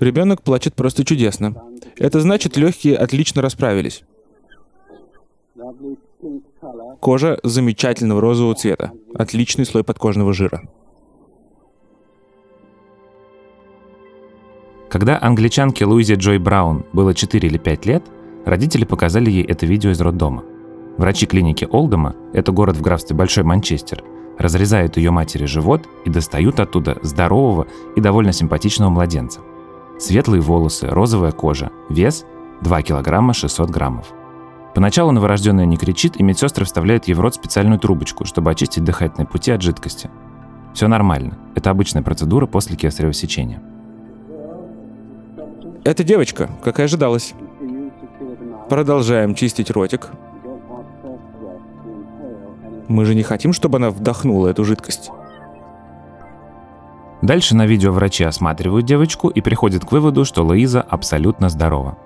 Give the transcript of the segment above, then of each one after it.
Ребенок плачет просто чудесно. Это значит, легкие отлично расправились. Кожа замечательного розового цвета. Отличный слой подкожного жира. Когда англичанке Луизе Джой Браун было 4 или 5 лет, родители показали ей это видео из роддома. Врачи клиники Олдома, это город в графстве Большой Манчестер, разрезают ее матери живот и достают оттуда здорового и довольно симпатичного младенца. Светлые волосы, розовая кожа, вес 2 килограмма 600 граммов. Поначалу новорожденная не кричит, и медсестры вставляют ей в рот специальную трубочку, чтобы очистить дыхательные пути от жидкости. Все нормально. Это обычная процедура после кесарево сечения. Это девочка, как и ожидалось. Продолжаем чистить ротик. Мы же не хотим, чтобы она вдохнула эту жидкость. Дальше на видео врачи осматривают девочку и приходят к выводу, что Луиза абсолютно здорова.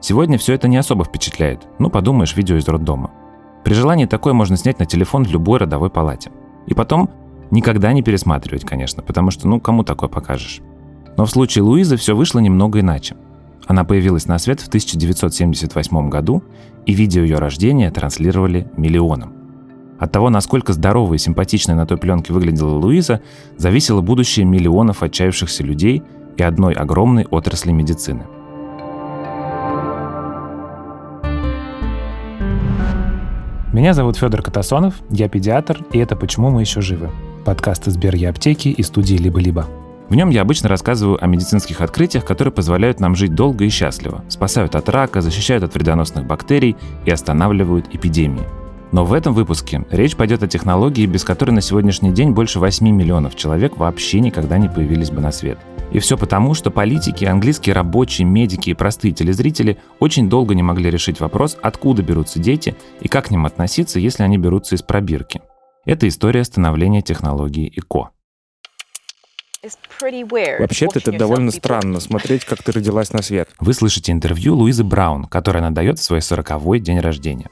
Сегодня все это не особо впечатляет. Ну, подумаешь, видео из роддома. При желании такое можно снять на телефон в любой родовой палате. И потом никогда не пересматривать, конечно, потому что, ну, кому такое покажешь. Но в случае Луизы все вышло немного иначе. Она появилась на свет в 1978 году, и видео ее рождения транслировали миллионам. От того, насколько здоровой и симпатичной на той пленке выглядела Луиза, зависело будущее миллионов отчаявшихся людей и одной огромной отрасли медицины – Меня зовут Федор Катасонов, я педиатр, и это «Почему мы еще живы?» Подкаст из Берги аптеки и студии «Либо-либо». В нем я обычно рассказываю о медицинских открытиях, которые позволяют нам жить долго и счастливо, спасают от рака, защищают от вредоносных бактерий и останавливают эпидемии. Но в этом выпуске речь пойдет о технологии, без которой на сегодняшний день больше 8 миллионов человек вообще никогда не появились бы на свет – и все потому, что политики, английские рабочие, медики и простые телезрители очень долго не могли решить вопрос, откуда берутся дети и как к ним относиться, если они берутся из пробирки. Это история становления технологии ЭКО. Вообще-то это довольно странно, смотреть, как ты родилась на свет. Вы слышите интервью Луизы Браун, которое она дает в свой 40-й день рождения.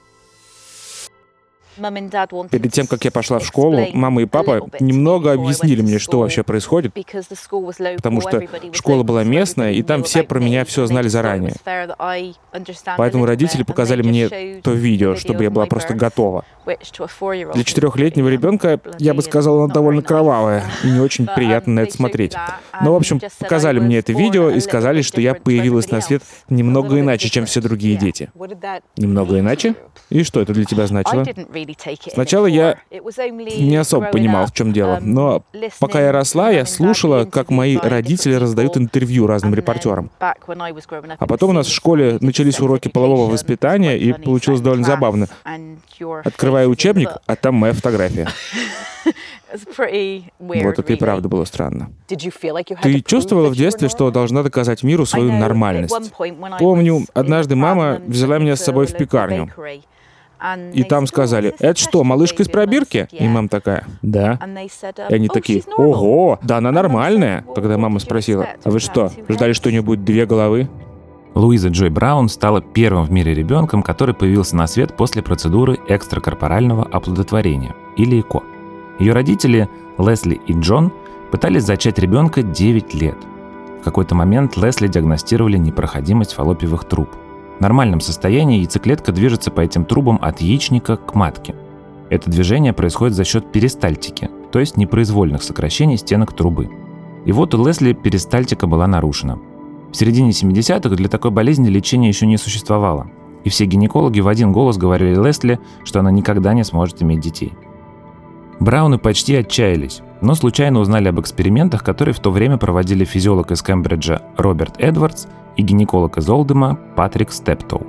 Перед тем, как я пошла в школу, мама и папа немного объяснили мне, что вообще происходит, потому что школа была местная, и там все про меня все знали заранее. Поэтому родители показали мне то видео, чтобы я была просто готова. Для четырехлетнего ребенка, я бы сказала, она довольно кровавая, и не очень приятно на это смотреть. Но, в общем, показали мне это видео и сказали, что я появилась на свет немного иначе, чем все другие дети. Немного иначе? И что это для тебя значило? Сначала я не особо понимал, в чем дело, но пока я росла, я слушала, как мои родители раздают интервью разным репортерам. А потом у нас в школе начались уроки полового воспитания, и получилось довольно забавно. Открываю учебник, а там моя фотография. Вот это и правда было странно. Ты чувствовала в детстве, что должна доказать миру свою нормальность? Помню, однажды мама взяла меня с собой в пекарню. И там сказали, это что, малышка из пробирки? И мама такая, да. И они такие, ого, да она нормальная. Тогда мама спросила, а вы что, ждали, что у нее будет две головы? Луиза Джой Браун стала первым в мире ребенком, который появился на свет после процедуры экстракорпорального оплодотворения, или ЭКО. Ее родители, Лесли и Джон, пытались зачать ребенка 9 лет. В какой-то момент Лесли диагностировали непроходимость фаллопиевых труб – нормальном состоянии яйцеклетка движется по этим трубам от яичника к матке. Это движение происходит за счет перистальтики, то есть непроизвольных сокращений стенок трубы. И вот у Лесли перистальтика была нарушена. В середине 70-х для такой болезни лечения еще не существовало. И все гинекологи в один голос говорили Лесли, что она никогда не сможет иметь детей. Брауны почти отчаялись, но случайно узнали об экспериментах, которые в то время проводили физиолог из Кембриджа Роберт Эдвардс и гинеколог из Олдема Патрик Стептоу.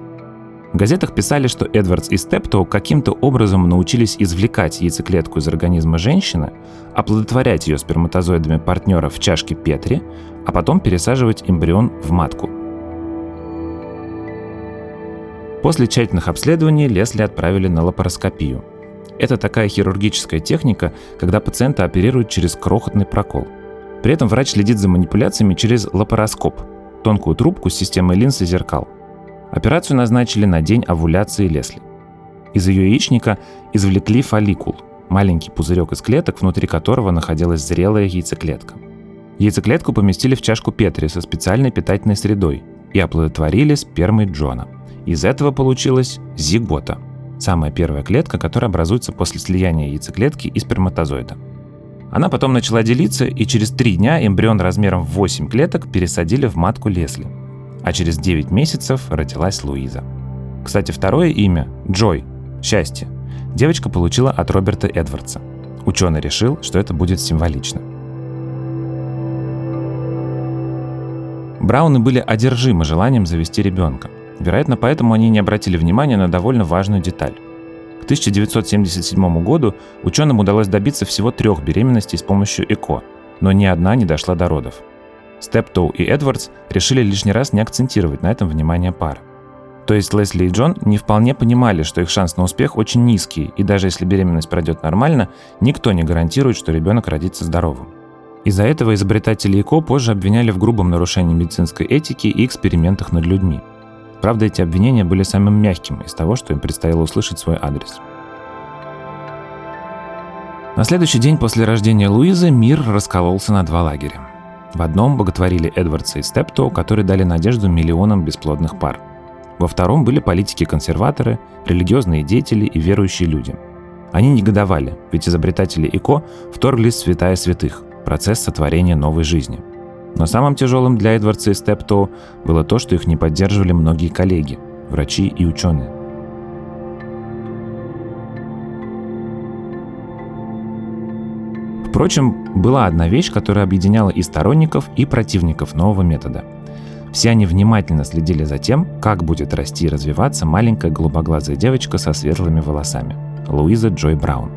В газетах писали, что Эдвардс и Стептоу каким-то образом научились извлекать яйцеклетку из организма женщины, оплодотворять ее сперматозоидами партнера в чашке Петри, а потом пересаживать эмбрион в матку. После тщательных обследований Лесли отправили на лапароскопию. Это такая хирургическая техника, когда пациента оперируют через крохотный прокол. При этом врач следит за манипуляциями через лапароскоп – тонкую трубку с системой линз и зеркал. Операцию назначили на день овуляции Лесли. Из ее яичника извлекли фолликул, маленький пузырек из клеток, внутри которого находилась зрелая яйцеклетка. Яйцеклетку поместили в чашку Петри со специальной питательной средой и оплодотворили спермой Джона. Из этого получилась зигота – самая первая клетка, которая образуется после слияния яйцеклетки и сперматозоида. Она потом начала делиться, и через три дня эмбрион размером в 8 клеток пересадили в матку Лесли. А через 9 месяцев родилась Луиза. Кстати, второе имя – Джой – счастье – девочка получила от Роберта Эдвардса. Ученый решил, что это будет символично. Брауны были одержимы желанием завести ребенка. Вероятно, поэтому они не обратили внимания на довольно важную деталь. К 1977 году ученым удалось добиться всего трех беременностей с помощью ЭКО, но ни одна не дошла до родов. Стептоу и Эдвардс решили лишний раз не акцентировать на этом внимание пары. То есть Лесли и Джон не вполне понимали, что их шанс на успех очень низкий, и даже если беременность пройдет нормально, никто не гарантирует, что ребенок родится здоровым. Из-за этого изобретатели ЭКО позже обвиняли в грубом нарушении медицинской этики и экспериментах над людьми. Правда, эти обвинения были самым мягким из того, что им предстояло услышать свой адрес. На следующий день после рождения Луизы мир раскололся на два лагеря. В одном боготворили Эдвардса и Степто, которые дали надежду миллионам бесплодных пар – во втором были политики-консерваторы, религиозные деятели и верующие люди. Они негодовали, ведь изобретатели ИКО вторглись в святая святых – процесс сотворения новой жизни. Но самым тяжелым для Эдвардса и Стептоу было то, что их не поддерживали многие коллеги – врачи и ученые. Впрочем, была одна вещь, которая объединяла и сторонников, и противников нового метода – все они внимательно следили за тем, как будет расти и развиваться маленькая голубоглазая девочка со светлыми волосами – Луиза Джой Браун.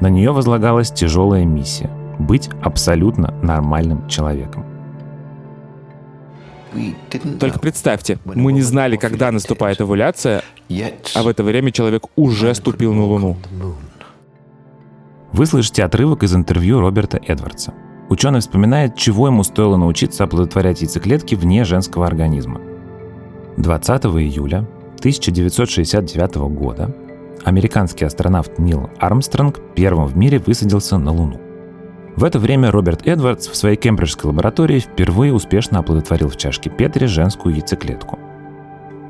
На нее возлагалась тяжелая миссия – быть абсолютно нормальным человеком. Только представьте, мы не знали, когда наступает овуляция, а в это время человек уже ступил на Луну. Вы слышите отрывок из интервью Роберта Эдвардса – Ученый вспоминает, чего ему стоило научиться оплодотворять яйцеклетки вне женского организма. 20 июля 1969 года американский астронавт Нил Армстронг первым в мире высадился на Луну. В это время Роберт Эдвардс в своей кембриджской лаборатории впервые успешно оплодотворил в чашке Петри женскую яйцеклетку.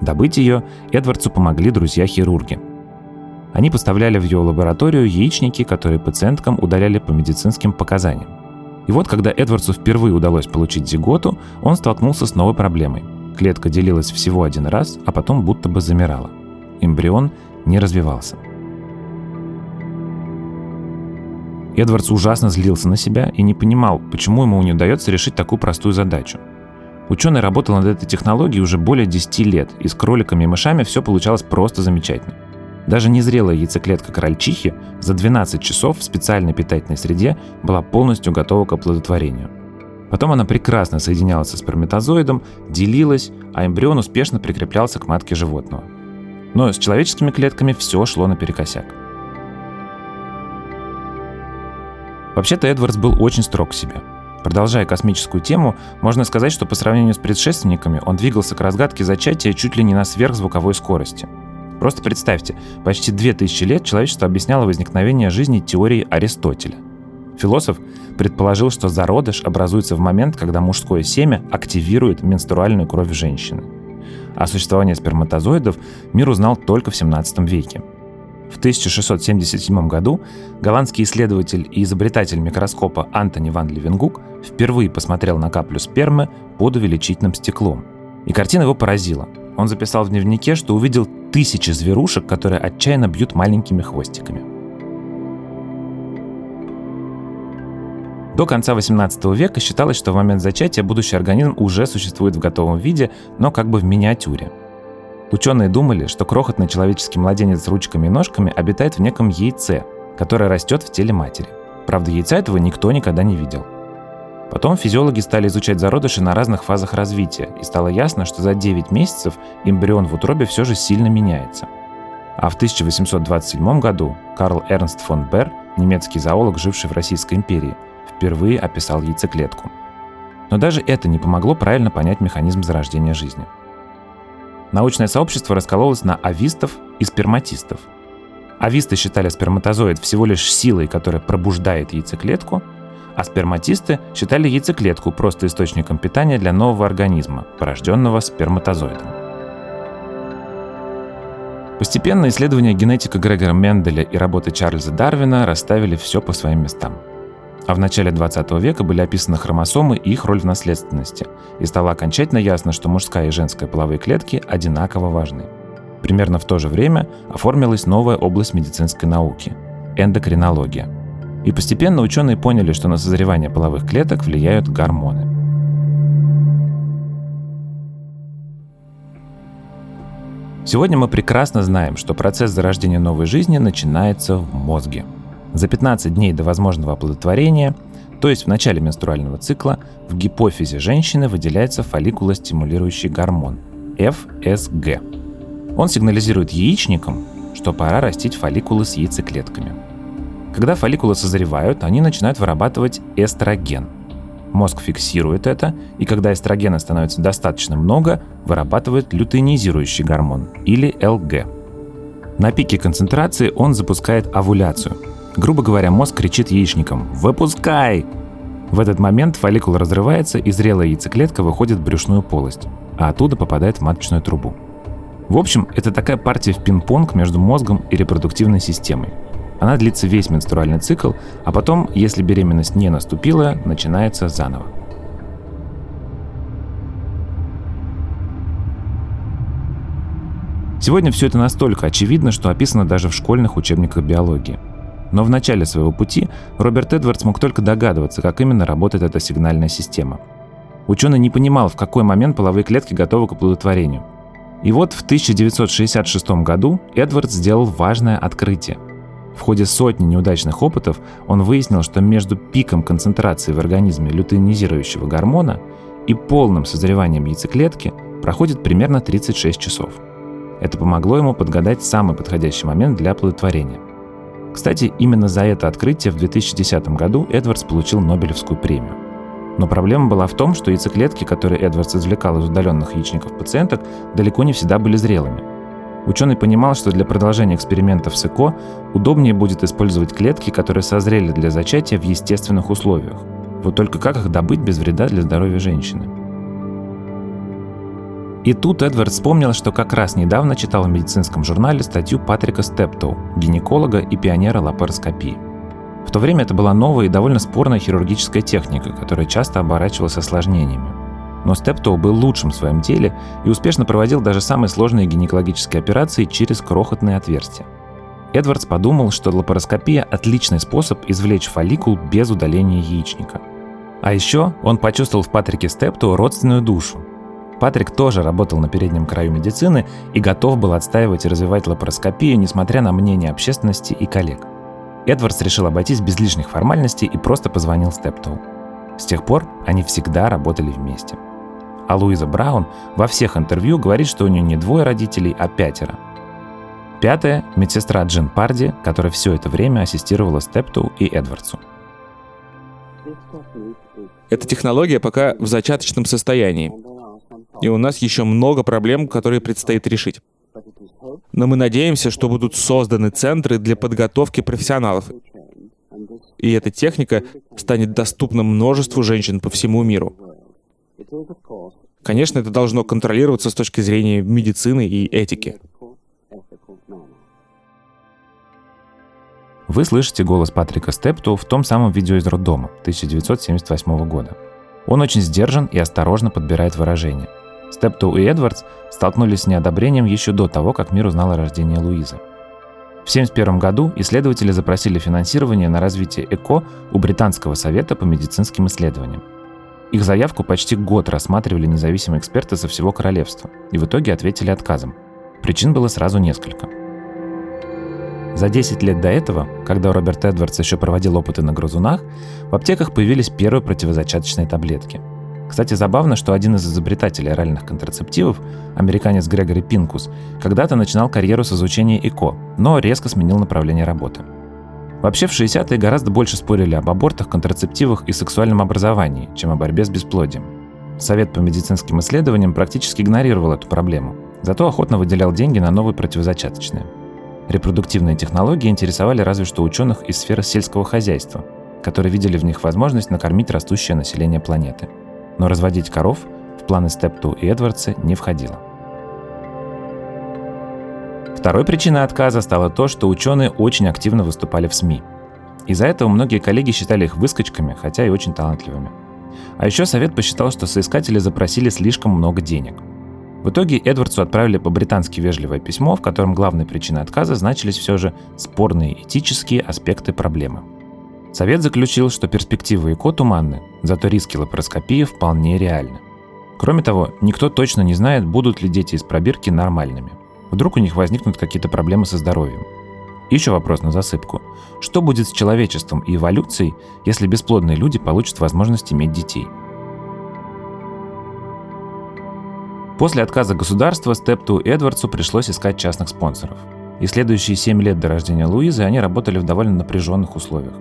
Добыть ее Эдвардсу помогли друзья-хирурги. Они поставляли в его лабораторию яичники, которые пациенткам удаляли по медицинским показаниям. И вот, когда Эдвардсу впервые удалось получить зиготу, он столкнулся с новой проблемой. Клетка делилась всего один раз, а потом будто бы замирала. Эмбрион не развивался. Эдвардс ужасно злился на себя и не понимал, почему ему не удается решить такую простую задачу. Ученый работал над этой технологией уже более 10 лет, и с кроликами и мышами все получалось просто замечательно – даже незрелая яйцеклетка крольчихи за 12 часов в специальной питательной среде была полностью готова к оплодотворению. Потом она прекрасно соединялась со сперматозоидом, делилась, а эмбрион успешно прикреплялся к матке животного. Но с человеческими клетками все шло наперекосяк. Вообще-то Эдвардс был очень строг к себе. Продолжая космическую тему, можно сказать, что по сравнению с предшественниками он двигался к разгадке зачатия чуть ли не на сверхзвуковой скорости – Просто представьте, почти 2000 лет человечество объясняло возникновение жизни теорией Аристотеля. Философ предположил, что зародыш образуется в момент, когда мужское семя активирует менструальную кровь женщины. О существовании сперматозоидов мир узнал только в 17 веке. В 1677 году голландский исследователь и изобретатель микроскопа Антони ван Левенгук впервые посмотрел на каплю спермы под увеличительным стеклом. И картина его поразила. Он записал в дневнике, что увидел тысячи зверушек, которые отчаянно бьют маленькими хвостиками. До конца 18 века считалось, что в момент зачатия будущий организм уже существует в готовом виде, но как бы в миниатюре. Ученые думали, что крохотный человеческий младенец с ручками и ножками обитает в неком яйце, которое растет в теле матери. Правда, яйца этого никто никогда не видел. Потом физиологи стали изучать зародыши на разных фазах развития, и стало ясно, что за 9 месяцев эмбрион в утробе все же сильно меняется. А в 1827 году Карл Эрнст фон Берр, немецкий зоолог, живший в Российской империи, впервые описал яйцеклетку. Но даже это не помогло правильно понять механизм зарождения жизни. Научное сообщество раскололось на авистов и сперматистов. Ависты считали сперматозоид всего лишь силой, которая пробуждает яйцеклетку, а сперматисты считали яйцеклетку просто источником питания для нового организма, порожденного сперматозоидом. Постепенно исследования генетика Грегора Менделя и работы Чарльза Дарвина расставили все по своим местам. А в начале 20 века были описаны хромосомы и их роль в наследственности, и стало окончательно ясно, что мужская и женская половые клетки одинаково важны. Примерно в то же время оформилась новая область медицинской науки – эндокринология. И постепенно ученые поняли, что на созревание половых клеток влияют гормоны. Сегодня мы прекрасно знаем, что процесс зарождения новой жизни начинается в мозге. За 15 дней до возможного оплодотворения, то есть в начале менструального цикла, в гипофизе женщины выделяется фолликулостимулирующий гормон – ФСГ. Он сигнализирует яичникам, что пора растить фолликулы с яйцеклетками. Когда фолликулы созревают, они начинают вырабатывать эстроген – Мозг фиксирует это, и когда эстрогена становится достаточно много, вырабатывает лютeinизирующий гормон, или ЛГ. На пике концентрации он запускает овуляцию. Грубо говоря, мозг кричит яичникам «Выпускай!». В этот момент фолликул разрывается, и зрелая яйцеклетка выходит в брюшную полость, а оттуда попадает в маточную трубу. В общем, это такая партия в пинг-понг между мозгом и репродуктивной системой – она длится весь менструальный цикл, а потом, если беременность не наступила, начинается заново. Сегодня все это настолько очевидно, что описано даже в школьных учебниках биологии. Но в начале своего пути Роберт Эдвардс мог только догадываться, как именно работает эта сигнальная система. Ученый не понимал, в какой момент половые клетки готовы к оплодотворению. И вот в 1966 году Эдвардс сделал важное открытие – в ходе сотни неудачных опытов он выяснил, что между пиком концентрации в организме лютeinизирующего гормона и полным созреванием яйцеклетки проходит примерно 36 часов. Это помогло ему подгадать самый подходящий момент для оплодотворения. Кстати, именно за это открытие в 2010 году Эдвардс получил Нобелевскую премию. Но проблема была в том, что яйцеклетки, которые Эдвардс извлекал из удаленных яичников пациенток, далеко не всегда были зрелыми – Ученый понимал, что для продолжения экспериментов с ЭКО удобнее будет использовать клетки, которые созрели для зачатия в естественных условиях. Вот только как их добыть без вреда для здоровья женщины? И тут Эдвард вспомнил, что как раз недавно читал в медицинском журнале статью Патрика Стептоу, гинеколога и пионера лапароскопии. В то время это была новая и довольно спорная хирургическая техника, которая часто оборачивалась осложнениями. Но Стептоу был лучшим в своем деле и успешно проводил даже самые сложные гинекологические операции через крохотные отверстия. Эдвардс подумал, что лапароскопия – отличный способ извлечь фолликул без удаления яичника. А еще он почувствовал в Патрике Стептоу родственную душу. Патрик тоже работал на переднем краю медицины и готов был отстаивать и развивать лапароскопию, несмотря на мнение общественности и коллег. Эдвардс решил обойтись без лишних формальностей и просто позвонил Стептоу. С тех пор они всегда работали вместе – а Луиза Браун во всех интервью говорит, что у нее не двое родителей, а пятеро. Пятая – медсестра Джин Парди, которая все это время ассистировала Степту и Эдвардсу. Эта технология пока в зачаточном состоянии. И у нас еще много проблем, которые предстоит решить. Но мы надеемся, что будут созданы центры для подготовки профессионалов. И эта техника станет доступна множеству женщин по всему миру. Конечно, это должно контролироваться с точки зрения медицины и этики. Вы слышите голос Патрика Степту в том самом видео из роддома 1978 года. Он очень сдержан и осторожно подбирает выражения. Степту и Эдвардс столкнулись с неодобрением еще до того, как мир узнал о рождении Луизы. В 1971 году исследователи запросили финансирование на развитие ЭКО у Британского совета по медицинским исследованиям. Их заявку почти год рассматривали независимые эксперты со всего королевства и в итоге ответили отказом. Причин было сразу несколько. За 10 лет до этого, когда Роберт Эдвардс еще проводил опыты на грызунах, в аптеках появились первые противозачаточные таблетки. Кстати, забавно, что один из изобретателей оральных контрацептивов, американец Грегори Пинкус, когда-то начинал карьеру с изучения ЭКО, но резко сменил направление работы. Вообще в 60-е гораздо больше спорили об абортах, контрацептивах и сексуальном образовании, чем о борьбе с бесплодием. Совет по медицинским исследованиям практически игнорировал эту проблему, зато охотно выделял деньги на новые противозачаточные. Репродуктивные технологии интересовали разве что ученых из сферы сельского хозяйства, которые видели в них возможность накормить растущее население планеты. Но разводить коров в планы Степту и Эдвардса не входило. Второй причиной отказа стало то, что ученые очень активно выступали в СМИ. Из-за этого многие коллеги считали их выскочками, хотя и очень талантливыми. А еще совет посчитал, что соискатели запросили слишком много денег – в итоге Эдвардсу отправили по-британски вежливое письмо, в котором главной причиной отказа значились все же спорные этические аспекты проблемы. Совет заключил, что перспективы ЭКО туманны, зато риски лапароскопии вполне реальны. Кроме того, никто точно не знает, будут ли дети из пробирки нормальными. Вдруг у них возникнут какие-то проблемы со здоровьем. Еще вопрос на засыпку. Что будет с человечеством и эволюцией, если бесплодные люди получат возможность иметь детей – После отказа государства Степту Эдвардсу пришлось искать частных спонсоров. И следующие 7 лет до рождения Луизы они работали в довольно напряженных условиях.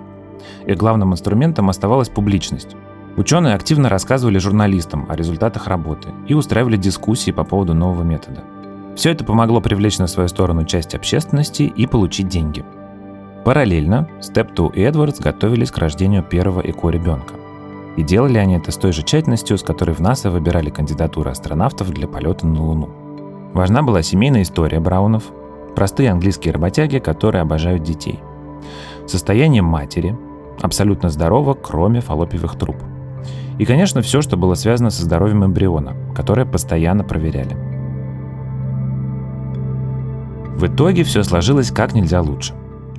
Их главным инструментом оставалась публичность. Ученые активно рассказывали журналистам о результатах работы и устраивали дискуссии по поводу нового метода. Все это помогло привлечь на свою сторону часть общественности и получить деньги. Параллельно Степту и Эдвардс готовились к рождению первого эко-ребенка. И делали они это с той же тщательностью, с которой в НАСА выбирали кандидатуры астронавтов для полета на Луну. Важна была семейная история Браунов, простые английские работяги, которые обожают детей. Состояние матери, абсолютно здорово, кроме фаллопиевых труб. И, конечно, все, что было связано со здоровьем эмбриона, которое постоянно проверяли. В итоге все сложилось как нельзя лучше.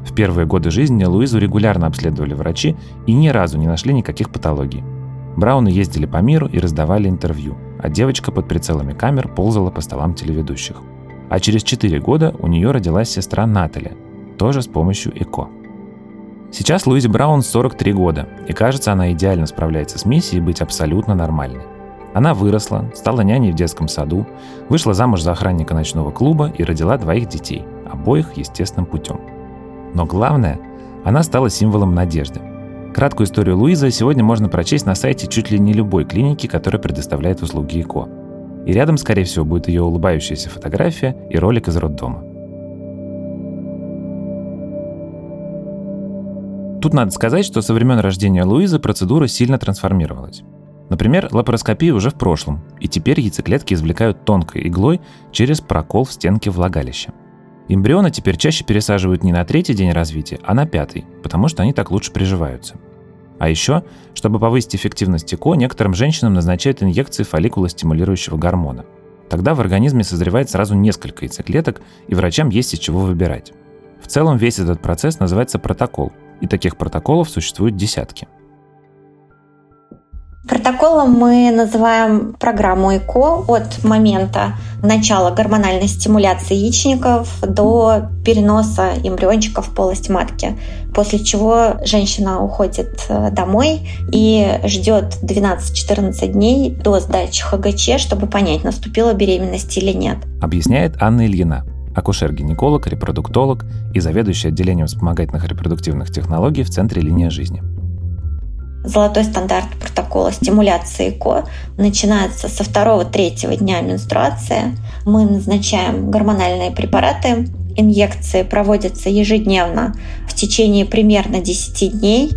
В первые годы жизни Луизу регулярно обследовали врачи и ни разу не нашли никаких патологий. Брауны ездили по миру и раздавали интервью, а девочка под прицелами камер ползала по столам телеведущих. А через 4 года у нее родилась сестра Натали, тоже с помощью ЭКО. Сейчас Луизе Браун 43 года, и кажется, она идеально справляется с миссией быть абсолютно нормальной. Она выросла, стала няней в детском саду, вышла замуж за охранника ночного клуба и родила двоих детей, обоих естественным путем – но главное, она стала символом надежды. Краткую историю Луизы сегодня можно прочесть на сайте чуть ли не любой клиники, которая предоставляет услуги ЭКО. И рядом, скорее всего, будет ее улыбающаяся фотография и ролик из роддома. Тут надо сказать, что со времен рождения Луизы процедура сильно трансформировалась. Например, лапароскопия уже в прошлом, и теперь яйцеклетки извлекают тонкой иглой через прокол в стенке влагалища. Эмбрионы теперь чаще пересаживают не на третий день развития, а на пятый, потому что они так лучше приживаются. А еще, чтобы повысить эффективность ЭКО, некоторым женщинам назначают инъекции фолликулостимулирующего гормона. Тогда в организме созревает сразу несколько яйцеклеток, и врачам есть из чего выбирать. В целом весь этот процесс называется протокол, и таких протоколов существует десятки – Протоколом мы называем программу ЭКО от момента начала гормональной стимуляции яичников до переноса эмбриончика в полость матки, после чего женщина уходит э, домой и ждет 12-14 дней до сдачи ХГЧ, чтобы понять, наступила беременность или нет. Объясняет Анна Ильина, акушер-гинеколог, репродуктолог и заведующий отделением вспомогательных репродуктивных технологий в Центре «Линия жизни». Золотой стандарт протокола стимуляции ЭКО начинается со второго-третьего дня менструации. Мы назначаем гормональные препараты. Инъекции проводятся ежедневно в течение примерно 10 дней.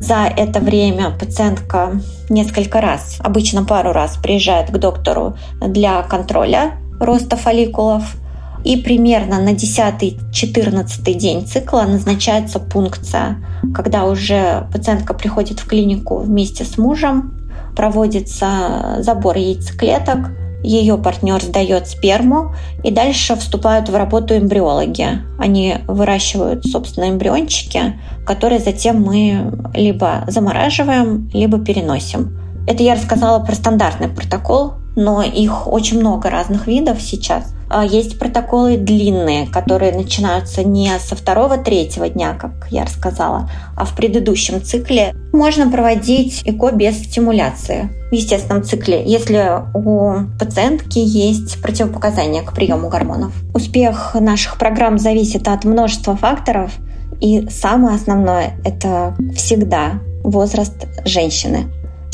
За это время пациентка несколько раз, обычно пару раз, приезжает к доктору для контроля роста фолликулов. И примерно на 10-14 день цикла назначается пункция, когда уже пациентка приходит в клинику вместе с мужем, проводится забор яйцеклеток, ее партнер сдает сперму, и дальше вступают в работу эмбриологи. Они выращивают, собственно, эмбриончики, которые затем мы либо замораживаем, либо переносим. Это я рассказала про стандартный протокол, но их очень много разных видов сейчас – есть протоколы длинные, которые начинаются не со второго-третьего дня, как я рассказала, а в предыдущем цикле. Можно проводить ЭКО без стимуляции в естественном цикле, если у пациентки есть противопоказания к приему гормонов. Успех наших программ зависит от множества факторов, и самое основное – это всегда возраст женщины.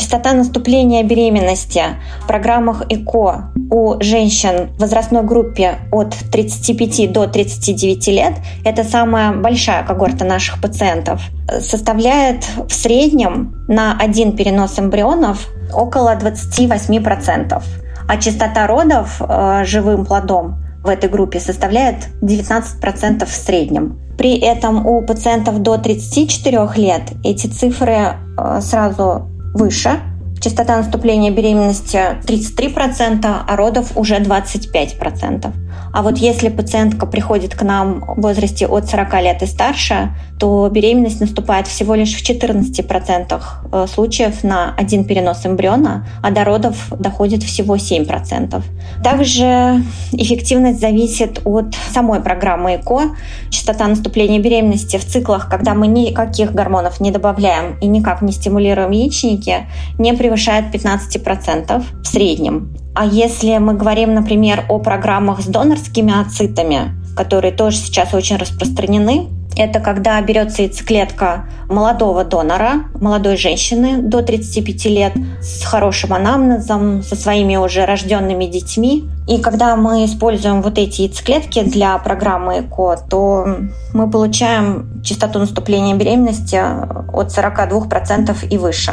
Частота наступления беременности в программах ЭКО у женщин в возрастной группе от 35 до 39 лет, это самая большая когорта наших пациентов, составляет в среднем на один перенос эмбрионов около 28%. А частота родов э, живым плодом в этой группе составляет 19% в среднем. При этом у пациентов до 34 лет эти цифры э, сразу выше. Частота наступления беременности 33%, а родов уже 25%. А вот если пациентка приходит к нам в возрасте от 40 лет и старше, то беременность наступает всего лишь в 14% э, случаев на один перенос эмбриона, а до родов доходит всего 7%. Также эффективность зависит от самой программы ЭКО. Частота наступления беременности в циклах, когда мы никаких гормонов не добавляем и никак не стимулируем яичники, не превышает 15% в среднем. А если мы говорим, например, о программах с донорскими ацитами, которые тоже сейчас очень распространены, это когда берется яйцеклетка молодого донора, молодой женщины до 35 лет с хорошим анамнезом, со своими уже рожденными детьми. И когда мы используем вот эти яйцеклетки для программы ЭКО, то мы получаем частоту наступления беременности от 42% и выше.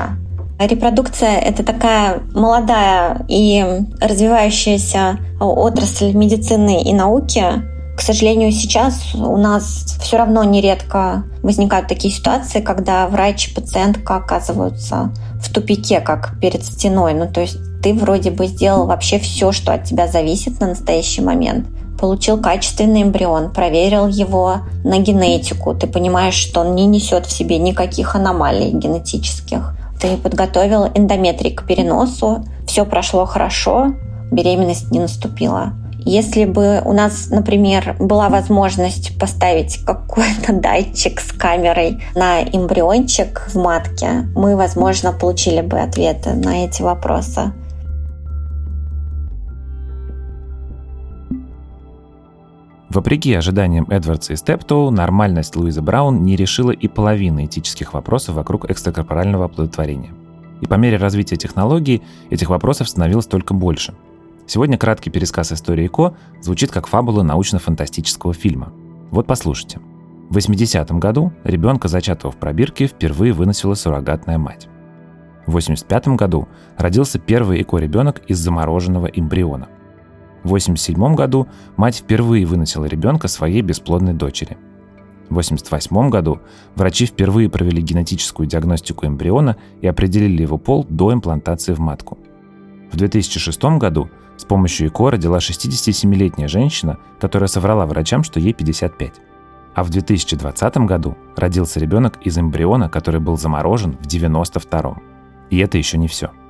Репродукция — это такая молодая и развивающаяся отрасль медицины и науки. К сожалению, сейчас у нас все равно нередко возникают такие ситуации, когда врач и пациентка оказываются в тупике, как перед стеной. Ну, то есть ты вроде бы сделал вообще все, что от тебя зависит на настоящий момент. Получил качественный эмбрион, проверил его на генетику. Ты понимаешь, что он не несет в себе никаких аномалий генетических ты подготовил эндометрий к переносу, все прошло хорошо, беременность не наступила. Если бы у нас, например, была возможность поставить какой-то датчик с камерой на эмбриончик в матке, мы, возможно, получили бы ответы на эти вопросы. Вопреки ожиданиям Эдвардса и Стептоу, нормальность Луизы Браун не решила и половины этических вопросов вокруг экстракорпорального оплодотворения. И по мере развития технологий этих вопросов становилось только больше. Сегодня краткий пересказ истории КО звучит как фабула научно-фантастического фильма. Вот послушайте. В 80-м году ребенка, зачатого в пробирке, впервые выносила суррогатная мать. В 85 году родился первый ЭКО-ребенок из замороженного эмбриона – в 1987 году мать впервые выносила ребенка своей бесплодной дочери. В 1988 году врачи впервые провели генетическую диагностику эмбриона и определили его пол до имплантации в матку. В 2006 году с помощью ЭКО родила 67-летняя женщина, которая соврала врачам, что ей 55. А в 2020 году родился ребенок из эмбриона, который был заморожен в 92 И это еще не все –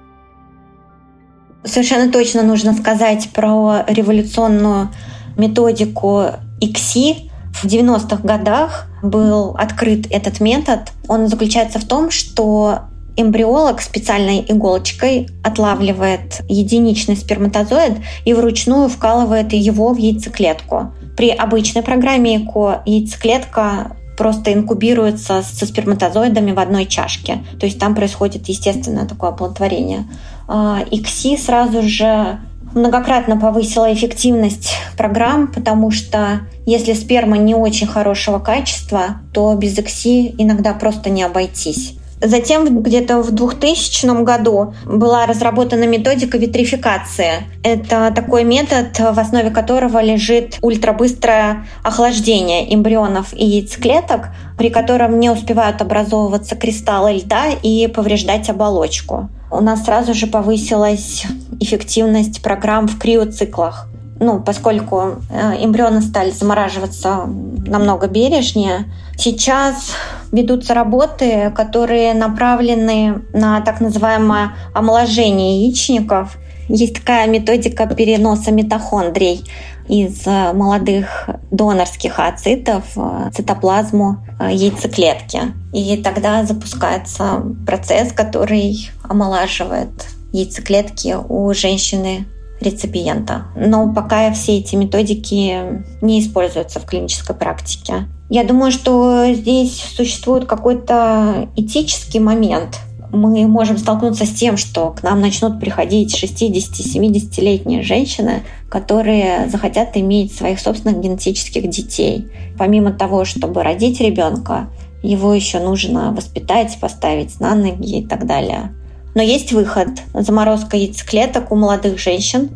Совершенно точно нужно сказать про революционную методику ИКСИ. В 90-х годах был открыт этот метод. Он заключается в том, что эмбриолог специальной иголочкой отлавливает единичный сперматозоид и вручную вкалывает его в яйцеклетку. При обычной программе ЭКО яйцеклетка просто инкубируется со сперматозоидами в одной чашке. То есть там происходит естественное такое оплодотворение. ИКСИ а, сразу же многократно повысила эффективность программ, потому что если сперма не очень хорошего качества, то без ИКСИ иногда просто не обойтись. Затем где-то в 2000 году была разработана методика витрификации. Это такой метод, в основе которого лежит ультрабыстрое охлаждение эмбрионов и яйцеклеток, при котором не успевают образовываться кристаллы льда и повреждать оболочку. У нас сразу же повысилась эффективность программ в криоциклах ну, поскольку э, эмбрионы стали замораживаться намного бережнее, сейчас ведутся работы, которые направлены на так называемое омоложение яичников. Есть такая методика переноса митохондрий из э, молодых донорских ацитов в цитоплазму э, яйцеклетки. И тогда запускается процесс, который омолаживает яйцеклетки у женщины реципиента. Но пока все эти методики не используются в клинической практике. Я думаю, что здесь существует какой-то этический момент мы можем столкнуться с тем, что к нам начнут приходить 60-70-летние женщины, которые захотят иметь своих собственных генетических детей. Помимо того, чтобы родить ребенка, его еще нужно воспитать, поставить на ноги и так далее. Но есть выход. Заморозка яйцеклеток у молодых женщин,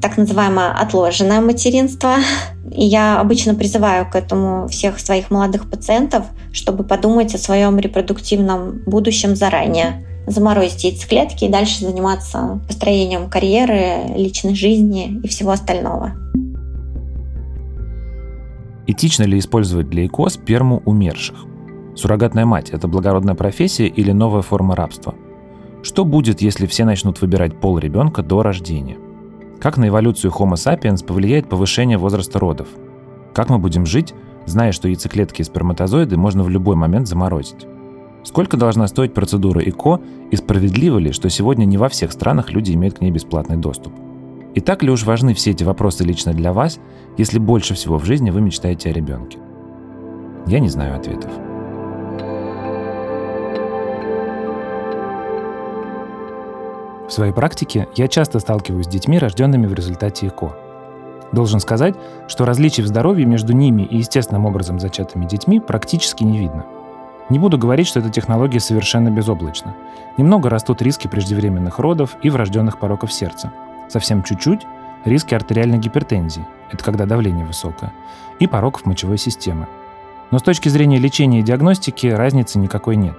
так называемое отложенное материнство. И я обычно призываю к этому всех своих молодых пациентов, чтобы подумать о своем репродуктивном будущем заранее. Заморозить яйцеклетки и дальше заниматься построением карьеры, личной жизни и всего остального. Этично ли использовать для ЭКО сперму умерших? Суррогатная мать – это благородная профессия или новая форма рабства? Что будет, если все начнут выбирать пол ребенка до рождения? Как на эволюцию Homo sapiens повлияет повышение возраста родов? Как мы будем жить, зная, что яйцеклетки и сперматозоиды можно в любой момент заморозить? Сколько должна стоить процедура ЭКО и справедливо ли, что сегодня не во всех странах люди имеют к ней бесплатный доступ? И так ли уж важны все эти вопросы лично для вас, если больше всего в жизни вы мечтаете о ребенке? Я не знаю ответов. В своей практике я часто сталкиваюсь с детьми, рожденными в результате ЭКО. Должен сказать, что различий в здоровье между ними и естественным образом зачатыми детьми практически не видно. Не буду говорить, что эта технология совершенно безоблачна. Немного растут риски преждевременных родов и врожденных пороков сердца. Совсем чуть-чуть – риски артериальной гипертензии, это когда давление высокое, и пороков мочевой системы. Но с точки зрения лечения и диагностики разницы никакой нет.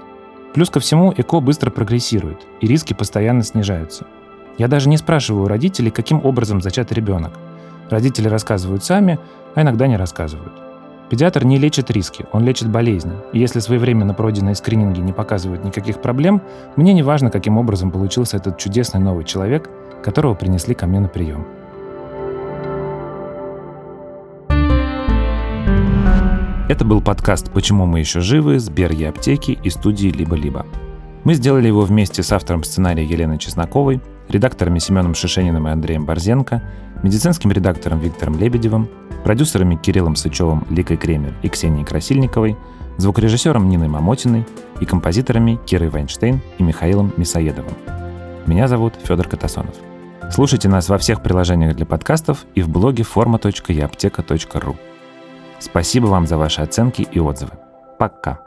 Плюс ко всему, ЭКО быстро прогрессирует, и риски постоянно снижаются. Я даже не спрашиваю родителей, каким образом зачат ребенок. Родители рассказывают сами, а иногда не рассказывают. Педиатр не лечит риски, он лечит болезни. И если своевременно пройденные скрининги не показывают никаких проблем, мне не важно, каким образом получился этот чудесный новый человек, которого принесли ко мне на прием. Это был подкаст «Почему мы еще живы» с Берги Аптеки и студии «Либо-либо». Мы сделали его вместе с автором сценария Еленой Чесноковой, редакторами Семеном Шишениным и Андреем Борзенко, медицинским редактором Виктором Лебедевым, продюсерами Кириллом Сычевым, Ликой Кремер и Ксенией Красильниковой, звукорежиссером Ниной Мамотиной и композиторами Кирой Вайнштейн и Михаилом Мисоедовым. Меня зовут Федор Катасонов. Слушайте нас во всех приложениях для подкастов и в блоге forma.eapteka.ru. Спасибо вам за ваши оценки и отзывы. Пока.